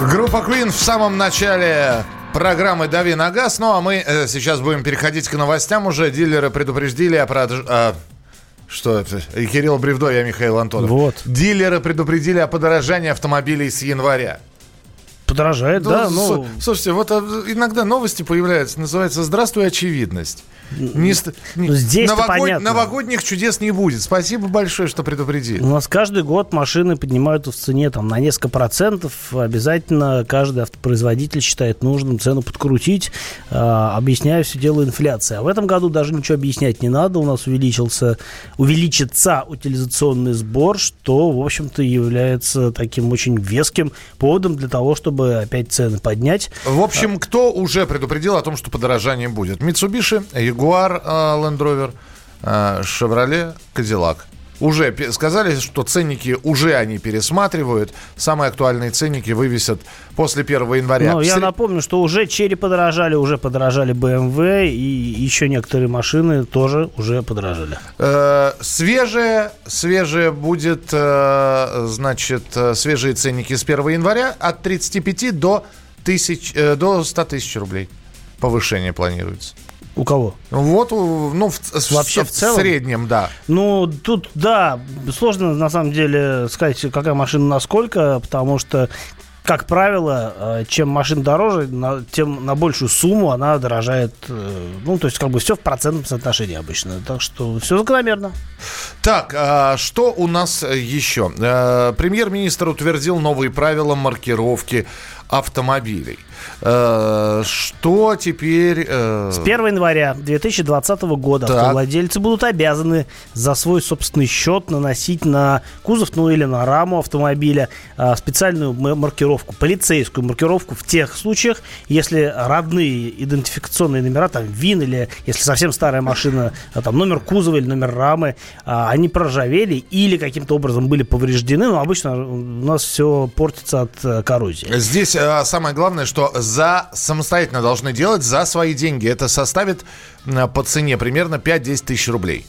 Группа Queen в самом начале программы «Дави на газ». Ну, а мы э, сейчас будем переходить к новостям уже. Дилеры предупредили о продаже... А, что это? И Кирилл Бревдо, я Михаил Антонов. Вот. Дилеры предупредили о подорожании автомобилей с января. Подорожает, Ну, да, ну... Слушайте, вот а, иногда новости появляются, называется «Здравствуй, очевидность». Не ст- не- ну, здесь-то новогод- понятно. Новогодних чудес не будет. Спасибо большое, что предупредили. У нас каждый год машины поднимаются в цене там, на несколько процентов. Обязательно каждый автопроизводитель считает нужным цену подкрутить, э, объясняя все дело инфляции. А в этом году даже ничего объяснять не надо. У нас увеличился, увеличится утилизационный сбор, что, в общем-то, является таким очень веским поводом для того, чтобы опять цены поднять. В общем, кто уже предупредил о том, что подорожание будет? Mitsubishi, Jaguar, э, Land Rover, э, Chevrolet, Cadillac. Уже сказали, что ценники уже они пересматривают. Самые актуальные ценники вывесят после 1 января. Ну, я напомню, что уже черри подорожали, уже подорожали BMW, и еще некоторые машины тоже уже подорожали. Э, свежее, свежее будет, э, значит, э, свежие ценники с 1 января от 35 до, тысяч, э, до 100 тысяч рублей. Повышение планируется. У кого? Вот, ну, в, Вообще в целом? среднем, да. Ну, тут, да, сложно, на самом деле, сказать, какая машина насколько, потому что, как правило, э, чем машина дороже, тем на большую сумму она дорожает. э, Ну, то есть, как бы все в процентном соотношении обычно. Так что все закономерно. Так, а что у нас э, еще? Премьер-министр утвердил новые правила маркировки автомобилей. Э, Что теперь... э, С 1 января 2020 года Так. автовладельцы будут обязаны за свой собственный счет наносить на кузов, ну или на раму автомобиля а, специальную маркировку, полицейскую маркировку в тех случаях, если родные идентификационные номера, там ВИН или если совсем старая машина, там номер кузова или номер рамы, они проржавели или каким-то образом были повреждены, но обычно у нас все портится от э, коррозии. Здесь э, самое главное, что за самостоятельно должны делать за свои деньги. Это составит по цене примерно 5-10 тысяч рублей.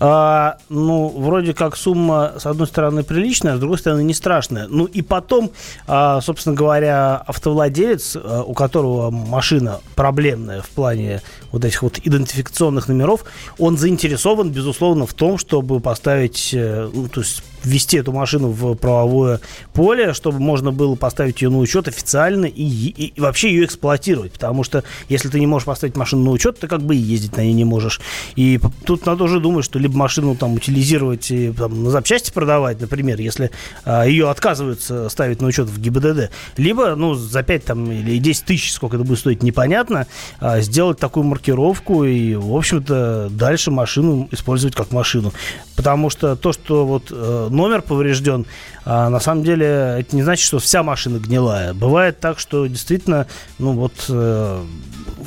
А, ну, вроде как сумма, с одной стороны, приличная, с другой стороны, не страшная. Ну, и потом, а, собственно говоря, автовладелец, а, у которого машина проблемная в плане вот этих вот идентификационных номеров, он заинтересован, безусловно, в том, чтобы поставить, э, ну, то есть ввести эту машину в правовое поле, чтобы можно было поставить ее на учет официально и, и- и вообще ее эксплуатировать. Потому что если ты не можешь поставить машину на учет, ты как бы и ездить на ней не можешь. И тут надо уже думать, что либо машину там утилизировать и там, на запчасти продавать, например, если а, ее отказываются ставить на учет в ГИБДД, либо ну, за 5 там, или 10 тысяч, сколько это будет стоить, непонятно, а, сделать такую маркировку и, в общем-то, дальше машину использовать как машину. Потому что то, что вот э, номер поврежден, а, на самом деле это не значит, что вся машина гнилая. Бывает так, что действительно, ну вот э,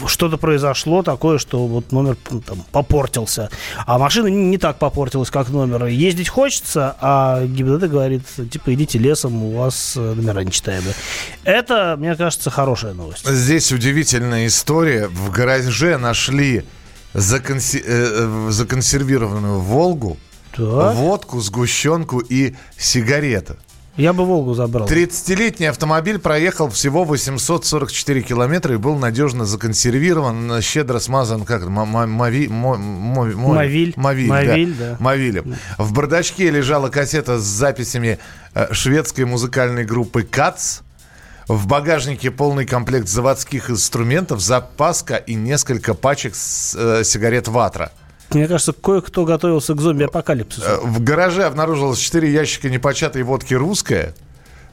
что-то произошло такое, что вот номер м, там, попортился, а машина не, не так попортилась, как номер. Ездить хочется, а ГИБДД говорит, типа, идите лесом, у вас э, номера нечитаемые. Это, мне кажется, хорошая новость. Здесь удивительная история. В гараже нашли законси- э, э, законсервированную «Волгу», Так. водку, сгущенку и сигареты. Я бы Волгу забрал. 30-летний автомобиль проехал всего 844 километра и был надежно законсервирован, щедро смазан, как это, ма- ма- мави- мо- Мовиль. Мовиль, Мовиль, да. да. Мовилем. В бардачке лежала кассета с записями э, шведской музыкальной группы «Кац». В багажнике полный комплект заводских инструментов, запаска и несколько пачек с, э, сигарет «Ватра». Мне кажется, кое-кто готовился к зомби-апокалипсису. Э, В гараже обнаружилось 4 ящика непочатой водки «Русская»,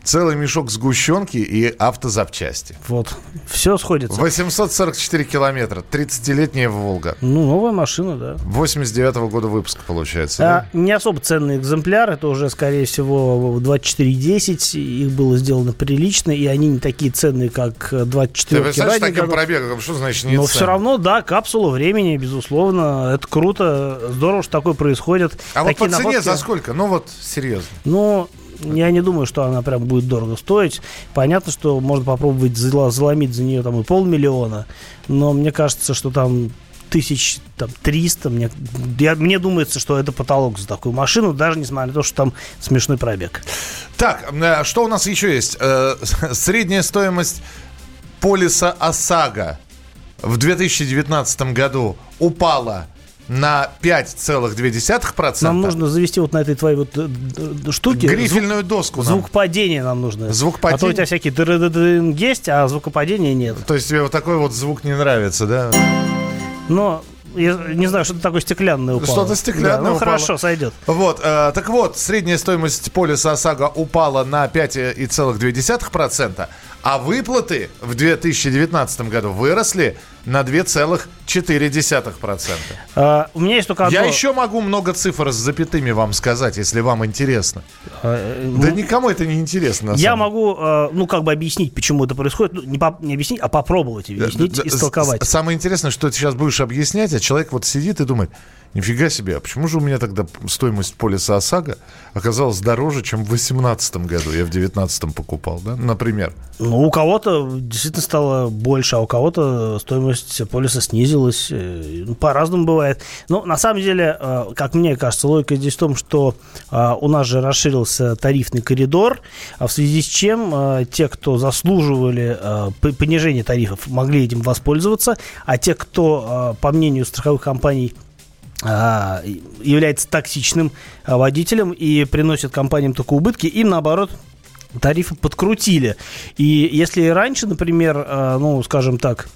целый мешок сгущенки и автозапчасти. Вот. Все сходится. 844 километра, 30-летняя «Волга». Ну, новая машина, да. 89 года выпуска, получается. А, не особо ценный экземпляр, это уже, скорее всего, 2410, их было сделано прилично, и они не такие ценные, как да? Ты 24 представляешь, таким годов. пробегом, что значит не Но ценно? все равно, да, капсула времени, безусловно, это круто, здорово, что такое происходит. А вот Такие по цене находки- за сколько? Ну вот, серьезно. Ну, я не думаю, что она прям будет дорого стоить. Понятно, что можно попробовать заломить за нее там и полмиллиона, но мне кажется, что там тысяч там, 300. Мне, я, мне думается, что это потолок за такую машину, даже несмотря на то, что там смешной пробег. Так, э, что у нас еще есть? Э, средняя стоимость полиса ОСАГО в 2019 году упала на 5,2%. Нам нужно завести вот на этой твоей вот э, штуке... Грифельную доску. Звук падения нам нужно. Звук падения. А то у тебя всякие есть, а звукопадения нет. То есть тебе вот такой вот звук не нравится, да? Но я не знаю, что-то такое стеклянное упало. Что-то стеклянное да, ну, упало. хорошо, сойдет. Вот, э, так вот, средняя стоимость полиса ОСАГО упала на 5,2%, а выплаты в 2019 году выросли на 2,4%. А, у меня есть только одно... Я еще могу много цифр с запятыми вам сказать, если вам интересно. А, да ну, никому это не интересно. Я могу, а, ну, как бы объяснить, почему это происходит. Ну, не, по, не объяснить, а попробовать объяснить, да, истолковать. Самое интересное, что ты сейчас будешь объяснять, а человек вот сидит и думает, Нифига себе, а почему же у меня тогда стоимость полиса ОСАГО оказалась дороже, чем в 2018 году? Я в 2019 покупал, да, например? Ну, у кого-то действительно стало больше, а у кого-то стоимость полиса снизилась. Э, ну, по-разному бывает. Но на самом деле, э, как мне кажется, логика здесь в том, что э, у нас же расширился тарифный коридор, а в связи с чем те, кто заслуживали понижения тарифов, могли этим воспользоваться, а те, кто, по мнению страховых компаний, является токсичным водителем и приносит компаниям только убытки, им наоборот тарифы подкрутили. И если раньше, например, ну, скажем так,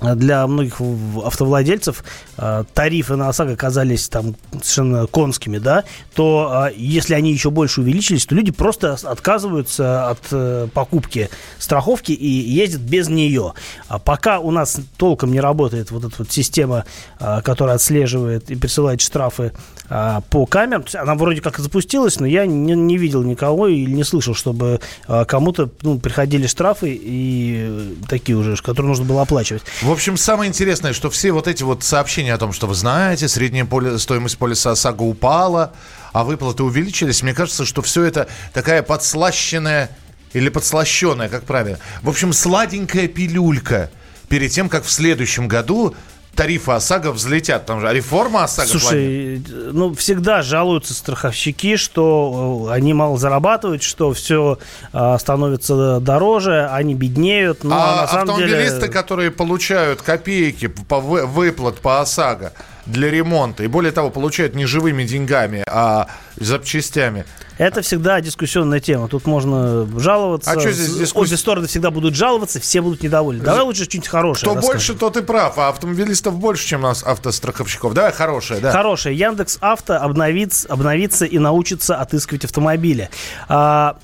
для многих автовладельцев э, тарифы на ОСАГО казались там совершенно конскими, да, то э, если они еще больше увеличились, то люди просто отказываются от э, покупки страховки и ездят без нее. А пока у нас толком не работает вот эта вот система, которая отслеживает и присылает штрафы по камерам, она вроде как запустилась, но я не, не видел никого или не слышал, чтобы кому-то ну, приходили штрафы и такие уже, которые нужно было оплачивать. В общем, самое интересное, что все вот эти вот сообщения о том, что вы знаете, средняя поле, стоимость полиса ОСАГО упала, а выплаты увеличились, мне кажется, что все это такая подслащенная или подслащенная, как правильно. В общем, сладенькая пилюлька перед тем, как в следующем году тарифы ОСАГО взлетят. Там же реформа ОСАГО. Слушай, планет. ну всегда жалуются страховщики, что э, они мало зарабатывают, что все а, становится дороже, они беднеют. Но а на самом автомобилисты, деле... которые получают копейки по выплат по ОСАГО, для ремонта. И более того, получают не живыми деньгами, а запчастями. Это всегда дискуссионная тема. Тут можно жаловаться. А что здесь дискуссия? Обе стороны всегда будут жаловаться, все будут недовольны. Давай лучше что-нибудь хорошее. Кто расскажем. больше, тот и прав. А автомобилистов больше, чем у нас автостраховщиков. Давай хорошее, да. Хорошее. Яндекс Авто обновится, обновится и научится отыскивать автомобили. А,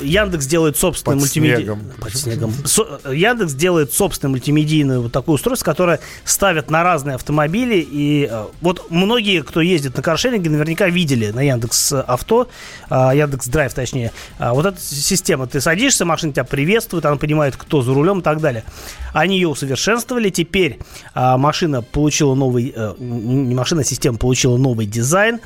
Яндекс делает собственный Под. Снегом. Под снегом. Со... Яндекс делает собственное мультимедийное вот такое устройство, которое ставят на разные автомобили. И э, вот многие, кто ездит на каршеринге, наверняка видели на Яндекс Авто, э, Яндекс Драйв точнее. Э, вот эта система. Ты садишься, машина тебя приветствует, она понимает, кто за рулем и так далее. Они ее усовершенствовали. Теперь машина получила новый... Не машина, а система получила новый дизайн.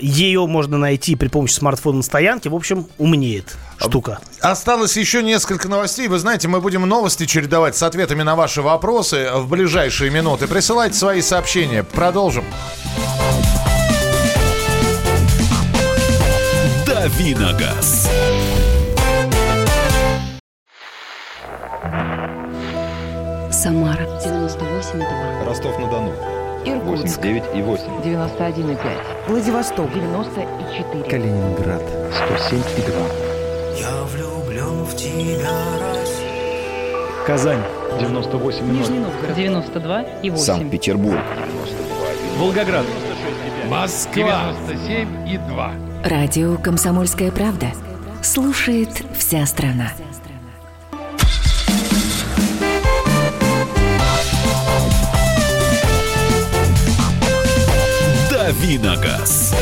Ее можно найти при помощи смартфона на стоянке. В общем, умнеет штука. Осталось еще несколько новостей. Вы знаете, мы будем новости чередовать с ответами на ваши вопросы в ближайшие минуты. Присылайте свои сообщения. Продолжим. Давиногаз. Самара 98,2. Ростов-на-Дону. Иркутск. 89 и 8. 91,5. Владивосток. 94. Калининград. 107 и 2. Я влюблен в тебя, Россия. Казань 98 Нижний Новгород 92 и 8. Санкт-Петербург 92 Волгоград Москва 97 и 2. Радио Комсомольская правда. Слушает вся страна. Давиногаз.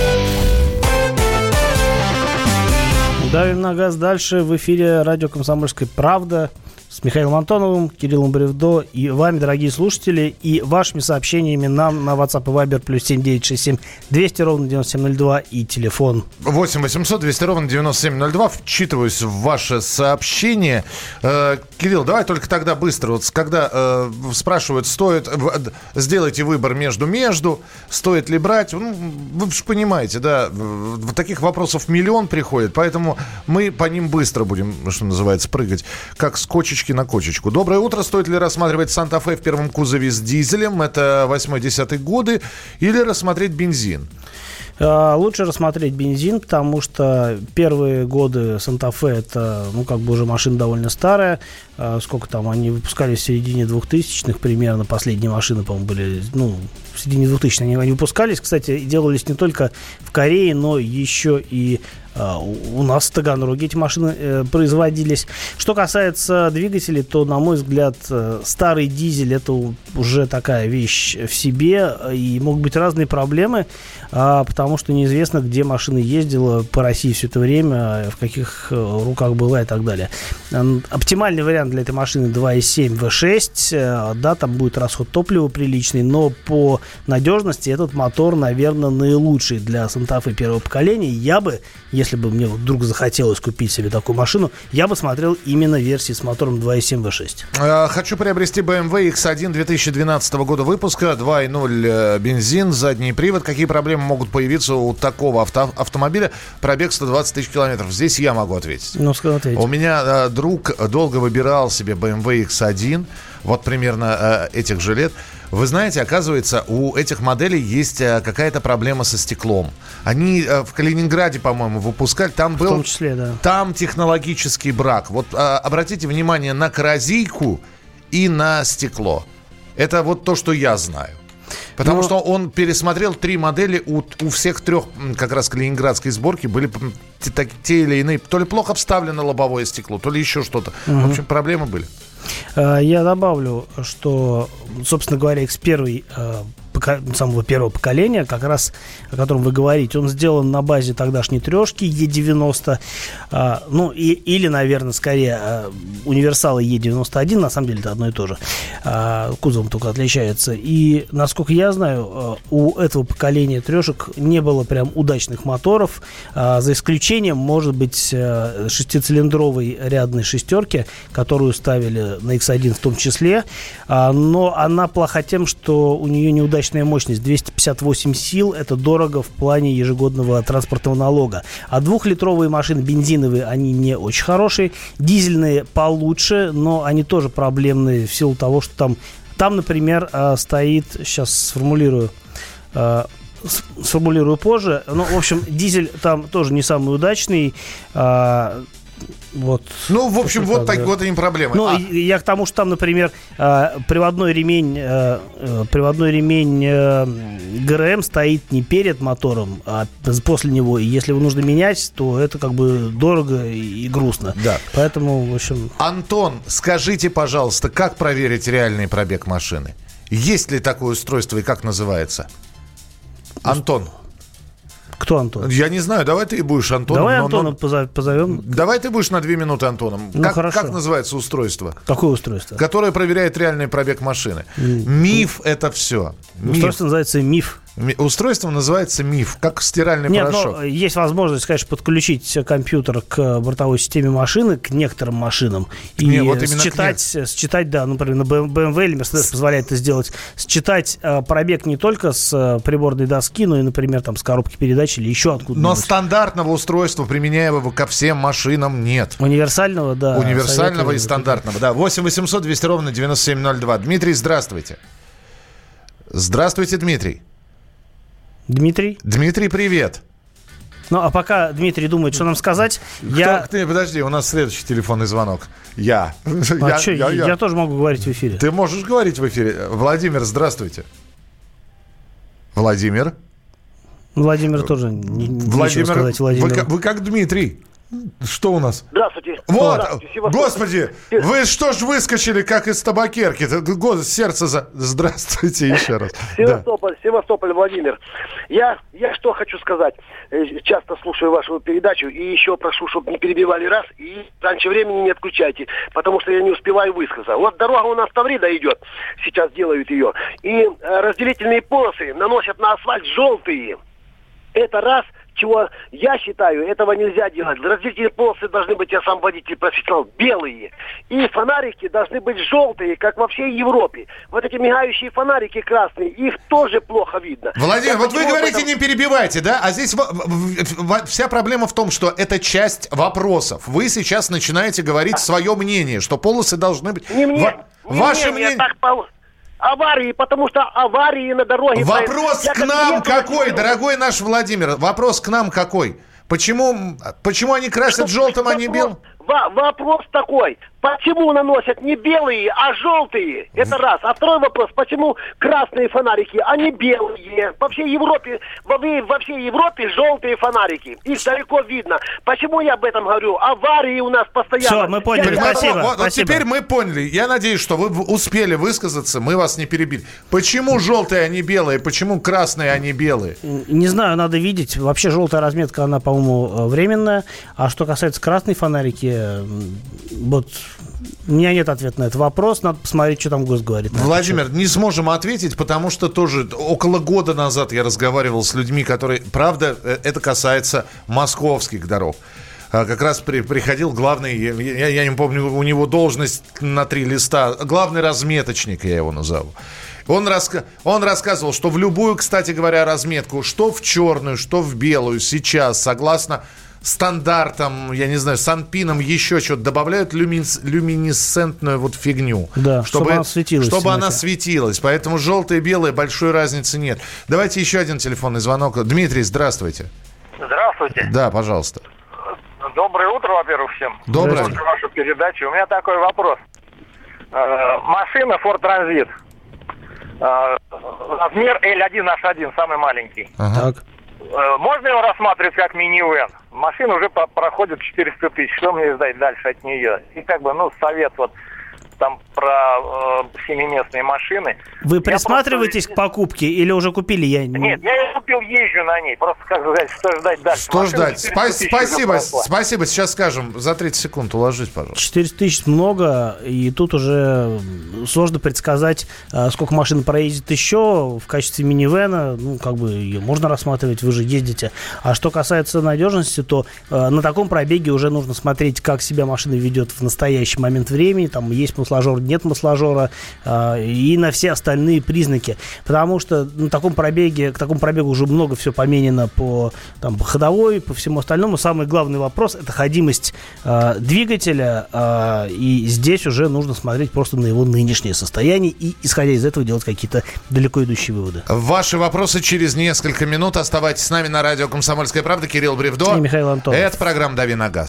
Давим на газ дальше. В эфире радио «Комсомольская правда». С Михаилом Антоновым, Кириллом Бревдо и вами, дорогие слушатели, и вашими сообщениями нам на WhatsApp и Viber плюс 7967 200 ровно 9702 и телефон 8 800 200 ровно 9702. Вчитываюсь в ваше сообщение. Э, Кирилл, давай только тогда быстро. Вот когда э, спрашивают, стоит... в- Сделайте выбор между-между, стоит ли брать. Ну, вы же понимаете, да, таких вопросов миллион приходит, поэтому мы по ним быстро будем, что называется, прыгать, как с кочечки на кочечку. Доброе утро. Стоит ли рассматривать Санта-Фе в первом кузове с дизелем? Это 8-10 годы. Или рассмотреть бензин? А, Лучше рассмотреть бензин, потому что первые годы Санта-Фе это, ну, как бы уже машина довольно старая. А, Сколько там, они выпускались в середине 2000-х примерно. Последние машины, по-моему, были, ну, в середине 2000-х они, они выпускались. Кстати, делались не только в Корее, но еще и а, у нас в Таганроге эти машины э, производились. Что касается двигателей, то, на мой взгляд, э, старый дизель это уже такая вещь в себе, э, и могут быть разные проблемы, а, потому что неизвестно, где машина ездила по России все это время, э, в каких э, руках была и так далее. Оптимальный вариант для этой машины 2.7 V6, э, да, там будет расход топлива приличный, но по надежности этот мотор, наверное, наилучший для Санта-Фе первого поколения. Я бы, если бы мне вдруг захотелось купить себе такую машину, я бы смотрел именно версии с мотором 2.7 V6. Э, Хочу приобрести BMW X1 2012 года выпуска, 2.0 э, бензин, задний привод. Какие проблемы могут появиться у такого авто- автомобиля? Пробег 120 тысяч километров. Здесь я могу ответить. Ну, сказал ответь. У меня друг долго выбирал себе BMW X1, вот примерно э, этих же лет. Вы знаете, оказывается, у этих моделей есть э, какая-то проблема со стеклом. Они э, в Калининграде, по-моему, выпускали. Там был В том числе, да. там технологический брак. Вот а, обратите внимание на коррозийку и на стекло. Это вот то, что я знаю. Потому Ну- что он пересмотрел три модели, у, у всех трех как раз калининградской сборки были так- те или иные, то ли плохо вставлено лобовое стекло, то ли еще что-то. В общем, проблемы были. Э, Я добавлю, что, собственно говоря, X1 э, пока- самого первого поколения, как раз о котором вы говорите, он сделан на базе тогдашней трешки E90, э, ну, и, или, наверное, скорее э, универсала E91, на самом деле это одно и то же, Э, кузовом только отличается. И, насколько я знаю, э, у этого поколения трешек не было прям удачных моторов, э, за исключением, может быть, э, шестицилиндровой рядной шестерки, которую ставили на X1 в том числе, А, но она плоха тем, что у нее неудачная мощность 258 сил, это дорого в плане ежегодного транспортного налога. А двухлитровые машины бензиновые, они не очень хорошие, дизельные получше, но они тоже проблемные в силу того, что там, там например, а, стоит, сейчас сформулирую, а, с- сформулирую позже. Ну, в общем, дизель там тоже не самый удачный. Вот. Ну, в общем, вот, так, вот и проблемы. Ну, А, я к тому, что там, например, э, приводной ремень, э, э, приводной ремень ГРМ стоит не перед мотором, а после него. И если его нужно менять, то это как бы дорого и, и грустно. Да. Поэтому, в общем, Антон, скажите, пожалуйста, как проверить реальный пробег машины? Есть ли такое устройство и как называется? Антон, кто Антон? я не знаю, давай ты и будешь Антоном. Давай но- Антона но- позов- позовем. Давай ты будешь на две минуты Антоном. Ну, как, хорошо. как называется устройство? Какое устройство? Которое проверяет реальный пробег машины. Миф это все. Миф. Устройство называется МИФ. Устройство называется миф, как стиральный Нет, порошок. но есть возможность, конечно, подключить компьютер к бортовой системе машины, к некоторым машинам, и Не, вот именно к считать, считать, да, ну, например, на BMW или Mercedes позволяет это сделать, считать э, пробег не только с э, приборной доски, но и, например, там, с коробки передач или еще откуда-нибудь. Но стандартного устройства, применяемого ко всем машинам, нет. Универсального, да. Универсального и стандартного. Да, 8 800 200 ровно 9702. Дмитрий, здравствуйте. Здравствуйте, Дмитрий. Дмитрий? Дмитрий, привет. Ну, а пока Дмитрий думает, что нам сказать, я... Кто- ты, подожди, у нас следующий телефонный звонок. Я. А я, чё, я- я, я. тоже могу говорить в эфире. Ты можешь говорить в эфире. Владимир, здравствуйте. Владимир. Владимир тоже не, Владимир, сказать вы, Владимиру. как- вы как Дмитрий. Что у нас? Здравствуйте. Вот, Здравствуйте, господи, вы что ж выскочили, как из табакерки? Сердце за... Здравствуйте еще раз. Да. Севастополь, Севастополь, Владимир. Я, я что хочу сказать. Э, Часто слушаю вашу передачу и еще прошу, чтобы не перебивали раз и раньше времени не отключайте, потому что я не успеваю высказаться. Вот дорога у нас Таврида идет, сейчас делают ее, и э, разделительные полосы наносят на асфальт желтые. Это раз, чего я считаю, этого нельзя делать. Разделительные полосы должны быть, я сам водитель профессионал, белые. И фонарики должны быть желтые, как во всей Европе. Вот эти мигающие фонарики красные, их тоже плохо видно. Владимир, Я вот вы говорите, этом- не перебивайте, да? А здесь вся проблема в том, что это часть вопросов. Вы сейчас начинаете говорить свое мнение, что полосы должны быть... Не мне, Ва- не Ваше мне, я мнение... так Аварии, потому что аварии на дороге... Вопрос Я к нам какой, водитель- дорогой наш Владимир? Вопрос к нам какой? Почему, почему они красят желтым, а не Вопрос- белым? во- Вопрос такой. Почему наносят не белые, а желтые? Это раз. А второй вопрос. Почему красные фонарики, а не белые? По всей Европе, во, во всей Европе желтые фонарики. Их далеко видно. Почему я об этом говорю? Аварии у нас постоянно. Всё, мы поняли. Я Спасибо, вот, вот спасибо. теперь мы поняли. Я надеюсь, что вы успели высказаться, мы вас не перебили. Почему желтые, а не белые? Почему красные, а не белые? Не знаю, надо видеть. Вообще желтая разметка, она, по-моему, э, временная. А что касается красной фонарики, м, вот у меня нет ответа на этот вопрос. Надо посмотреть, что там ГОС говорит. Владимир, не сможем ответить, потому что тоже около года назад я разговаривал с людьми, которые... Правда, э, это касается московских дорог. А, Как раз при- приходил главный, я, я- я не помню, у него должность на три листа, главный разметочник, я его назову. Он, раска- он рассказывал, что в любую, кстати говоря, разметку, что в черную, что в белую, сейчас, согласно стандартам, я не знаю, санпинам, еще что-то, добавляют люминес- люминесцентную вот фигню. Да, чтобы она светилась Чтобы она светилась. Поэтому желтое и белое большой разницы нет. Давайте еще один телефонный звонок. Дмитрий, здравствуйте. Здравствуйте. Да, пожалуйста. Доброе утро, во-первых, всем. Доброе. Слушаю вашу передачу. У меня такой вопрос. Э, Машина Ford Transit. Э, Размер L1H1, самый маленький. Ага. Так. Э, Можно его рассматривать как минивэн? Машина уже проходит 400 тысяч. Что мне ждать дальше от нее? И как бы, ну, совет вот там про э, семиместные машины. Вы Я присматриваетесь к покупке или уже купили? Я... не- Нет, я ее купил, езжу на ней. Просто как сказать, что ждать дальше? Что Машина ждать? 400 Спа- спасибо, спасибо. Сейчас скажем. За 30 секунд уложить, пожалуйста. 400 тысяч много, и тут уже сложно предсказать, а, сколько машин проедет еще в качестве минивэна. Ну, как бы ее можно рассматривать, вы же ездите. А что касается надежности, то а, на таком пробеге уже нужно смотреть, как себя машина ведет в настоящий момент времени. Там есть масложор, нет масложора, а, и на все остальные признаки. Потому что на таком пробеге, к такому пробегу уже много все поменено по, там, по ходовой, по всему остальному. Самый главный вопрос – это ходимость э, двигателя, э, и здесь уже нужно смотреть просто на его нынешнее состояние и, исходя из этого, делать какие-то далеко идущие выводы. Ваши вопросы через несколько минут. Оставайтесь с нами на радио «Комсомольская правда». Кирилл Бревдо. И Михаил Антонов. Это программа «Дави на газ».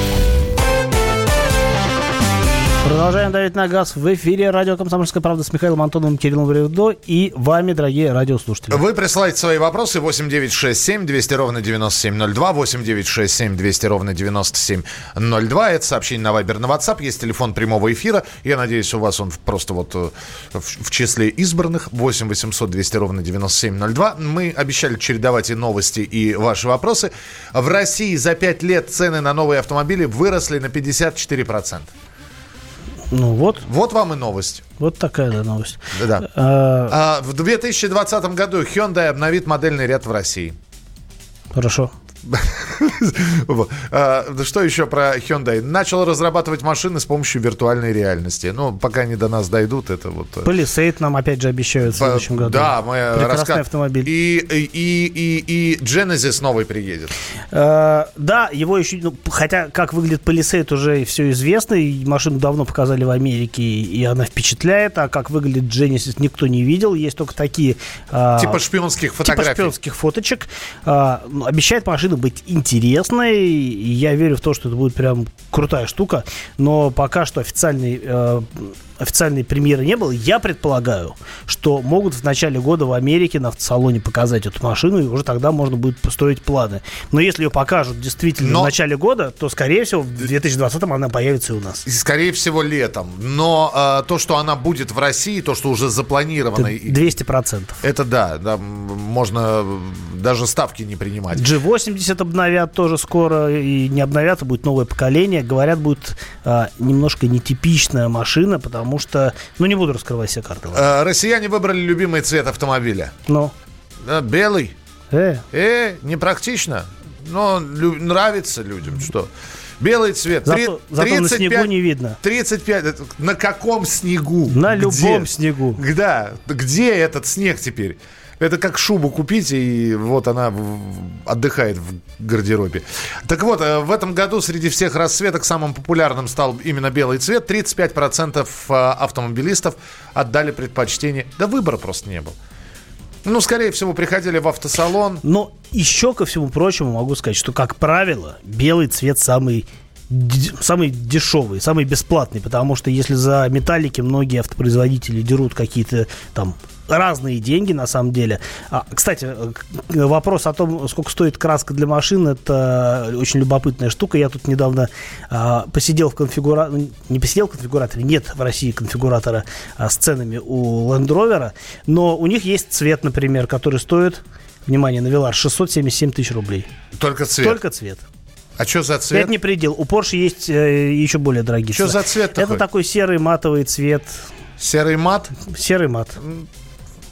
Продолжаем давить на газ в эфире радио «Комсомольская правда» с Михаилом Антоновым, Кириллом Бревдо и вами, дорогие радиослушатели. Вы присылаете свои вопросы 8967 200 ровно 9702, 8967 200 ровно 9702. Это сообщение на Вайбер, на WhatsApp. Есть телефон прямого эфира. Я надеюсь, у вас он просто вот э, в, в числе избранных. 8 800 200 ровно 9702. Мы обещали чередовать и новости, и ваши вопросы. В России за 5 лет цены на новые автомобили выросли на 54%. Ну вот, Вот вам и новость. вот такая да, новость. Да. А, А в 2020 году Hyundai обновит модельный ряд в России. хорошо. А, Что еще про Hyundai? Начал разрабатывать машины с помощью виртуальной реальности. Ну, пока они до нас дойдут, это вот... э, Palisade нам опять же обещают в следующем году. Да, мы Прекрасный автомобиль. И, и, и, и Genesis новый приедет. Э, да, его еще, ну, хотя как выглядит Palisade уже все известно, и машину давно показали в Америке, и она впечатляет, а как выглядит Genesis никто не видел, есть только такие... э, Типа шпионских фотографий. Типа шпионских фоточек. Ну, обещает машина быть интересной. Я верю в то, что это будет прям крутая штука. Но пока что официальной, э, официальной премьеры не было. Я предполагаю, что могут в начале года в Америке на автосалоне показать эту машину, и уже тогда можно будет построить планы. Но если ее покажут действительно Но- в начале года, то, скорее всего, в 2020-м она появится и у нас. И, Скорее всего, летом. Но э, то, что она будет в России, то, что уже запланировано... и- 200%. Это да, да, можно э, даже ставки не принимать. G80 обновят тоже скоро, и не обновят, а будет новое поколение. Говорят, будет а, немножко нетипичная машина, потому что... Ну, не буду раскрывать все карты. Э, россияне выбрали любимый цвет автомобиля. Ну, Э, белый. э, Э, непрактично. Но лю- нравится людям, что... Белый цвет. зато, Три- зато на снегу 35 не видно. 35. это На каком снегу? На Где? любом снегу. Да. Где этот снег теперь? Это как шубу купить, и вот она отдыхает в гардеробе. Так вот, э, в этом году среди всех расцветок самым популярным стал именно белый цвет. 35% э, автомобилистов отдали предпочтение. Да выбора просто не было. Ну, скорее всего, приходили в автосалон. Но еще ко всему прочему могу сказать, что, как правило, белый цвет самый самый дешевый, самый бесплатный, потому что если за металлики многие автопроизводители дерут какие-то там разные деньги на самом деле. А, кстати, вопрос о том, сколько стоит краска для машин, это очень любопытная штука. Я тут недавно а, посидел в конфигураторе, не посидел в конфигураторе, нет в России конфигуратора а, с ценами у Land Rover, но у них есть цвет, например, который стоит, внимание, на Velar 677 тысяч рублей. Только цвет. Только цвет. А что за цвет? Это не предел. У Porsche есть э, еще более дорогие Что за цвет Это такой? такой серый матовый цвет. Серый мат? Серый мат.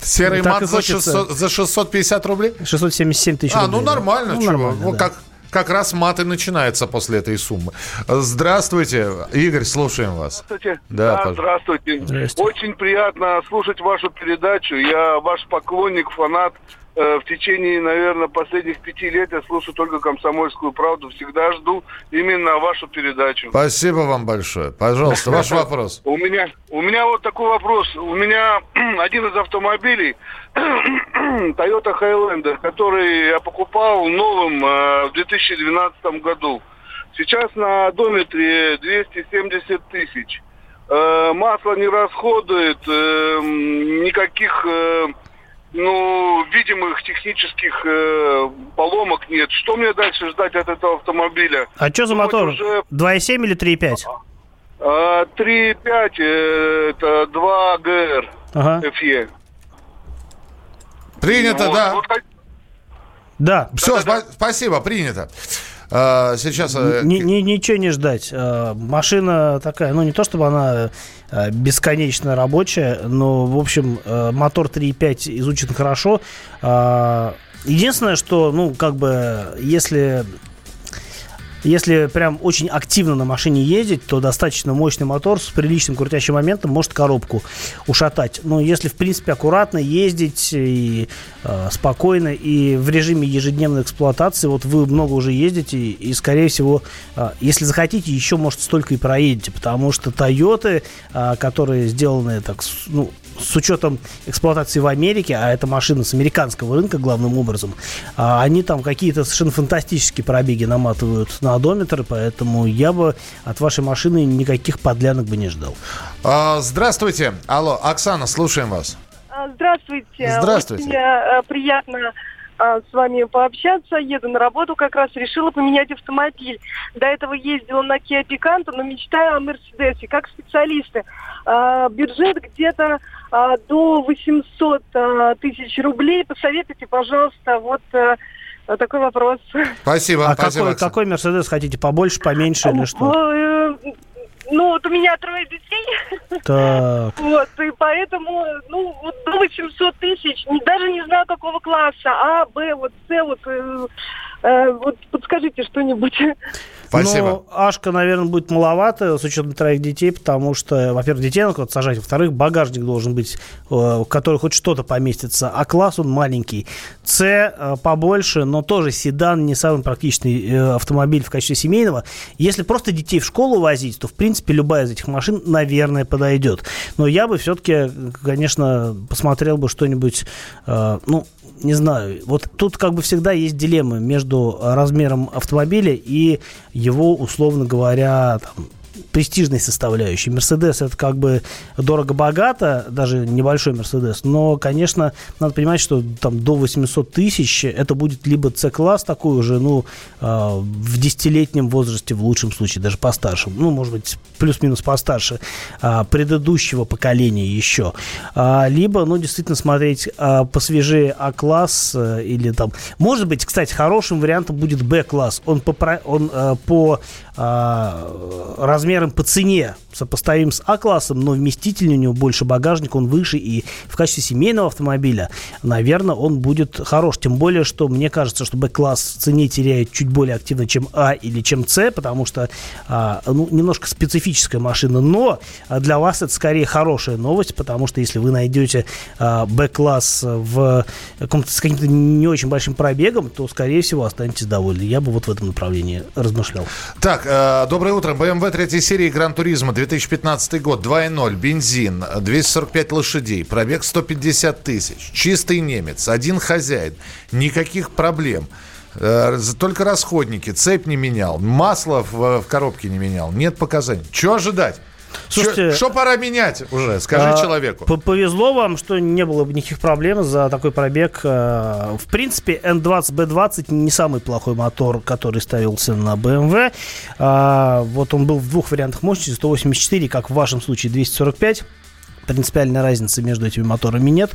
Серый Так мат за, хочется. 600, за 650 рублей? 677 тысяч А, рублей. ну да. нормально, Ну, чего? нормально, Вот да. как, как раз мат и начинается после этой суммы. Здравствуйте, Игорь, слушаем вас. Здравствуйте. Да, Да, здравствуйте. Здрасте. Очень приятно слушать вашу передачу. Я ваш поклонник, фанат. Э, В течение, наверное, последних пяти лет я слушаю только «Комсомольскую правду». Всегда жду именно вашу передачу. Спасибо вам большое. Пожалуйста, ваш вопрос. У меня, у меня вот такой вопрос. У меня один из автомобилей Toyota Highlander, который я покупал новым э, в 2012 году. Сейчас на одометре 270 тысяч. Э, масло не расходует, э, м, никаких ну, видимых технических э, поломок нет. Что мне дальше ждать от этого автомобиля? А что за Ну, мотор? уже 2,7 или 3,5? а, 3,5 э, это 2 ГР Ага. FE. Принято, Вот, да. вот Да. Все, спасибо, принято. А, Сейчас... э, Ни- ни- ничего не ждать. Э, Машина такая, ну не то чтобы она э, бесконечно рабочая, но, в общем, мотор 3.5 изучен хорошо. А, Единственное, что, ну, как бы, если если прям очень активно на машине ездить, то достаточно мощный мотор с приличным крутящим моментом может коробку ушатать. Но если, в принципе, аккуратно ездить и э, спокойно, и в режиме ежедневной эксплуатации, вот вы много уже ездите, и, скорее всего, э, если захотите, еще, может, столько и проедете, потому что Тойоты, э, которые сделаны так, ну, с учетом эксплуатации в Америке, а это машина с американского рынка главным образом, а, они там какие-то совершенно фантастические пробеги наматывают на одометр, поэтому я бы от вашей машины никаких подлянок бы не ждал. а, Здравствуйте. Алло, Оксана, слушаем вас. А, Здравствуйте. Здравствуйте. Очень э, приятно а, с вами пообщаться. Еду на работу, как раз решила поменять автомобиль. До этого ездила на Kia Picanto, но мечтаю о Мерседесе. Как специалисты, а, бюджет где-то а, до 800 а, тысяч рублей. Посоветуйте, пожалуйста, вот э, такой вопрос. Спасибо, а спасибо, какой, Оксана. какой Мерседес хотите, побольше, поменьше или что? Э, Ну, вот у меня трое детей. Так. Вот, и поэтому, ну, вот до 800 тысяч, даже не знаю какого класса, А, Б, вот С, вот, э, Э, вот подскажите что-нибудь. Спасибо. Ну, Ашка, наверное, будет маловато с учетом троих детей, потому что, во-первых, детей надо куда-то сажать, во-вторых, багажник должен быть, э, в который хоть что-то поместится, а класс он маленький. С э, побольше, но тоже седан не самый практичный э, автомобиль в качестве семейного. Если просто детей в школу возить, то, в принципе, любая из этих машин, наверное, подойдет. Но я бы все-таки, конечно, посмотрел бы что-нибудь, ну, не знаю, вот тут как бы всегда есть дилеммы между размером автомобиля и его, условно говоря, там, престижной составляющей. Мерседес это как бы дорого-богато, даже небольшой Мерседес, но, конечно, надо понимать, что там до 800 тысяч это будет либо C-класс такой уже, ну, э, в десятилетнем возрасте, в лучшем случае, даже постарше, ну, может быть, плюс-минус постарше, э, предыдущего поколения еще. А, либо, ну, действительно смотреть э, посвежее А-класс э, или там, может быть, кстати, хорошим вариантом будет Б-класс. Он по, он, э, по э, размерам по цене сопоставим с А-классом, но вместительнее у него больше багажник, он выше, и в качестве семейного автомобиля, наверное, он будет хорош. Тем более, что мне кажется, что Б-класс в цене теряет чуть более активно, чем А или чем С, потому что а, ну, немножко специфическая машина, но для вас это скорее хорошая новость, потому что если вы найдете а, Б-класс в с каким-то не очень большим пробегом, то, скорее всего, останетесь довольны. Я бы вот в этом направлении размышлял. Так, э, доброе утро. BMW 3 серии Гран Туризма 2015 год, 2.0, бензин, 245 лошадей, пробег 150 тысяч, чистый немец, один хозяин, никаких проблем. Э, только расходники, цепь не менял, масло в, в коробке не менял, нет показаний. Что ожидать? Слушайте, что пора менять уже? Скажи а, человеку. Повезло вам, что не было бы никаких проблем за такой пробег. Э, в принципе, N20, B20 не самый плохой мотор, который ставился на BMW. А, вот он был в двух вариантах мощности, 184, как в вашем случае 245. Принципиальной разницы между этими моторами нет.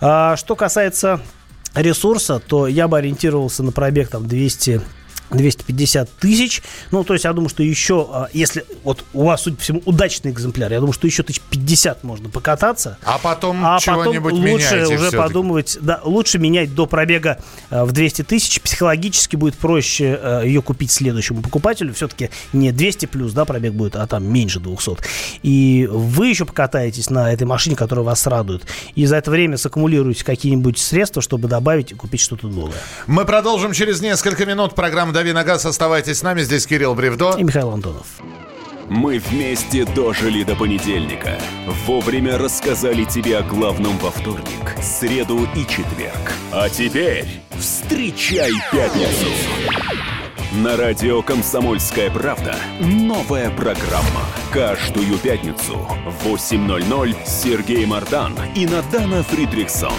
А, что касается ресурса, то я бы ориентировался на пробег там 200 250 тысяч. Ну, то есть, я думаю, что еще, а, если вот у вас, судя по всему, удачный экземпляр, я думаю, что еще тысяч 50 можно покататься. А потом а чего-нибудь потом лучше уже подумывать, да, лучше менять до пробега а, в 200 тысяч. Психологически будет проще а, ее купить следующему покупателю. Все-таки не 200 плюс, да, пробег будет, а там меньше 200. И вы еще покатаетесь на этой машине, которая вас радует. И за это время саккумулируете какие-нибудь средства, чтобы добавить и купить что-то новое. Мы продолжим через несколько минут программу «Дави на газ». Оставайтесь с нами. Здесь Кирилл Бревдо. И Михаил Антонов. Мы вместе дожили до понедельника. Вовремя рассказали тебе о главном во вторник, среду и четверг. А теперь встречай пятницу. На радио «Комсомольская правда» новая программа. Каждую пятницу в 8.00 Сергей Мардан и Надана Фридриксон.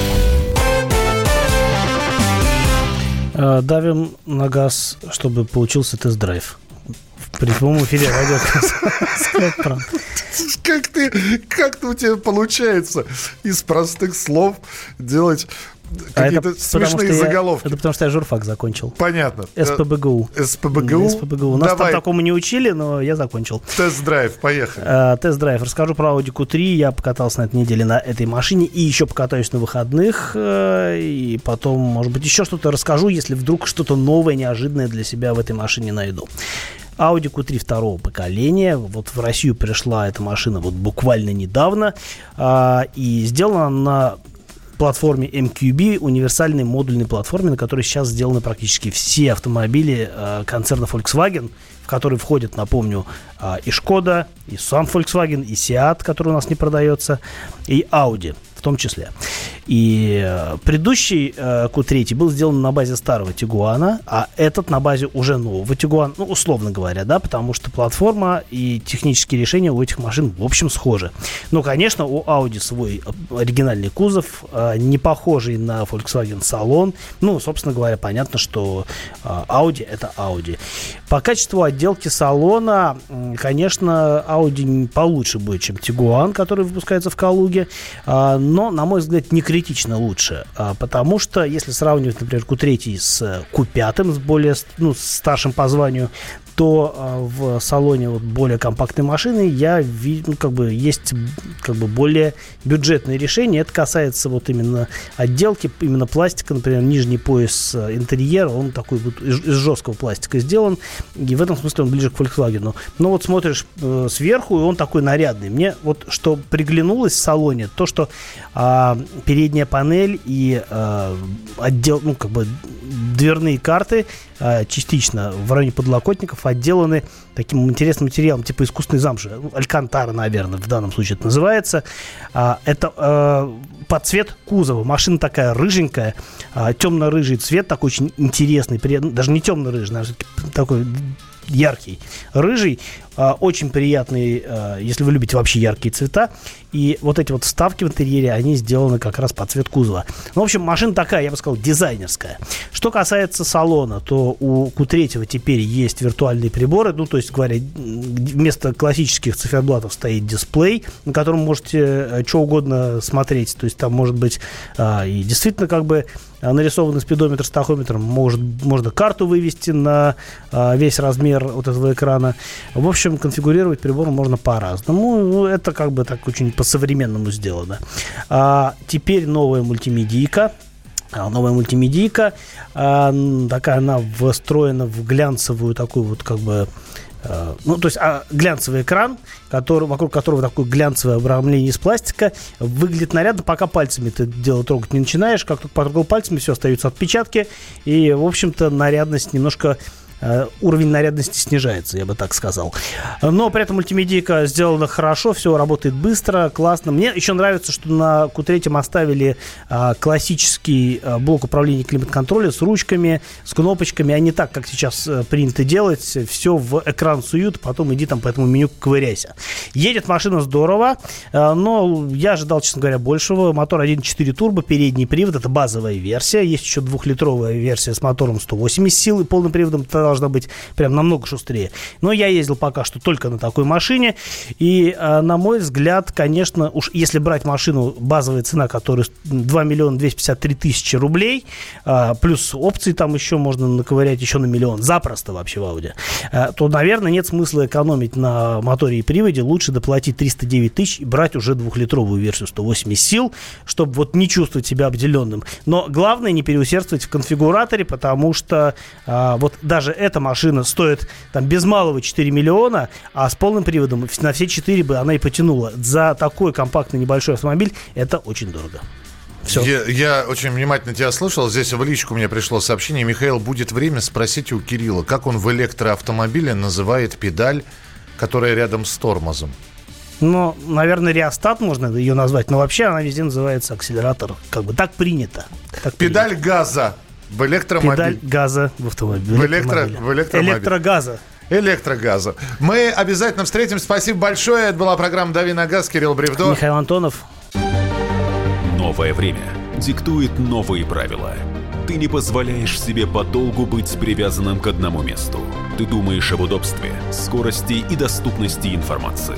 давим на газ, чтобы получился тест-драйв. При прямом эфире радио Как ты, как у тебя получается из простых слов делать какие-то а смешные заголовки. Я, это потому что я журфак закончил. Понятно. СПБГУ. СПБГУ? СПБГУ. Нас Давай. там такому не учили, но я закончил. Тест-драйв, поехали. А, тест-драйв. Расскажу про Audi Q3. Я покатался на этой неделе на этой машине и еще покатаюсь на выходных. Э, и потом, может быть, еще что-то расскажу, если вдруг что-то новое, неожиданное для себя в этой машине найду. Audi Q3 второго поколения. Вот в Россию пришла эта машина вот буквально недавно. А, и сделана на платформе MQB, универсальной модульной платформе, на которой сейчас сделаны практически все автомобили э, концерна Volkswagen, в который входят, напомню, э, и Шкода, и сам Volkswagen, и Seat, который у нас не продается, и Audi в том числе. И э, предыдущий э, Q3 был сделан на базе старого Тигуана, а этот на базе уже нового Тигуана, ну, условно говоря, да, потому что платформа и технические решения у этих машин, в общем, схожи. Но, конечно, у Audi свой оригинальный кузов, э, не похожий на Volkswagen салон. Ну, собственно говоря, понятно, что Audi это Audi. По качеству отделки салона, конечно, Audi получше будет, чем Tiguan, который выпускается в Калуге, а, но, на мой взгляд, не критично лучше, а, потому что, если сравнивать, например, Q3 с Q5, с более ну, старшим по званию, то э, в салоне вот более компактной машины я ну, как бы есть как бы более бюджетные решения. Это касается вот именно отделки, именно пластика, например, нижний пояс э, интерьера, он такой вот из, из жесткого пластика сделан, и в этом смысле он ближе к Volkswagen. Но вот смотришь э, сверху, и он такой нарядный. Мне вот что приглянулось в салоне, то, что э, передняя панель и э, отдел, ну, как бы дверные карты частично в районе подлокотников отделаны таким интересным материалом, типа искусственной замши. Ну, алькантара, наверное, в данном случае это называется. А, это э, под цвет кузова. Машина такая рыженькая, а, темно-рыжий цвет, такой очень интересный, даже не темно-рыжий, такой яркий рыжий, а, очень приятный, а, если вы любите вообще яркие цвета. И вот эти вот вставки в интерьере, они сделаны как раз под цвет кузова. Ну, в общем, машина такая, я бы сказал, дизайнерская. Что касается салона, то у Q3 теперь есть виртуальные приборы. Ну, то есть, говоря, вместо классических циферблатов стоит дисплей, на котором можете э, что угодно смотреть. То есть, там может быть а, и действительно как бы нарисованный спидометр с тахометром. Может, можно карту вывести на а, весь размер вот этого экрана. В общем, конфигурировать прибор можно по-разному. Ну, это как бы так очень по-современному сделано. А, теперь новая мультимедийка. А, новая мультимедийка. А, такая она встроена в глянцевую такую вот как бы а, ну, то есть а, глянцевый экран, который, вокруг которого такое глянцевое обрамление из пластика, выглядит нарядно, пока пальцами ты дело трогать не начинаешь. Как только потрогал пальцами, все, остаются отпечатки. И, в общем-то, нарядность немножко Э, уровень нарядности снижается, я бы так сказал. Но при этом мультимедийка сделана хорошо, все работает быстро, классно. Мне еще нравится, что на Q3 оставили а, классический а, блок управления климат-контроля с ручками, с кнопочками, а не так, как сейчас а, принято делать. Все в экран суют, потом иди там по этому меню ковыряйся. Едет машина здорово, а, но я ожидал, честно говоря, большего. Мотор 1.4 турбо, передний привод, это базовая версия. Есть еще двухлитровая версия с мотором 180 сил и полным приводом должна быть прям намного шустрее. Но я ездил пока что только на такой машине. И, а, на мой взгляд, конечно, уж если брать машину, базовая цена, которая 2 миллиона 253 тысячи рублей, а, плюс опции там еще можно наковырять еще на миллион, запросто вообще в Audi, а, то, наверное, нет смысла экономить на моторе и приводе. Лучше доплатить 309 тысяч и брать уже двухлитровую версию 180 сил, чтобы вот не чувствовать себя обделенным. Но главное не переусердствовать в конфигураторе, потому что вот даже эта машина стоит там без малого 4 миллиона, а с полным приводом на все 4 бы она и потянула. За такой компактный небольшой автомобиль это очень дорого. Все. Я, я очень внимательно тебя слушал. Здесь в личку мне пришло сообщение. Михаил, будет время спросить у Кирилла, как он в электроавтомобиле называет педаль, которая рядом с тормозом. Ну, наверное, реостат можно ее назвать, но вообще она везде называется акселератор. Как бы так принято. Так Педаль принято. газа. В электромобиле. Педаль газа в автомобиле. В, электро, в электромобиле. Электрогаза. Электрогаза. Мы обязательно встретимся. Спасибо большое. Это была программа «Дави на газ». Кирилл Бревдо. Михаил Антонов. Новое время диктует новые правила. Ты не позволяешь себе подолгу быть привязанным к одному месту. Ты думаешь об удобстве, скорости и доступности информации.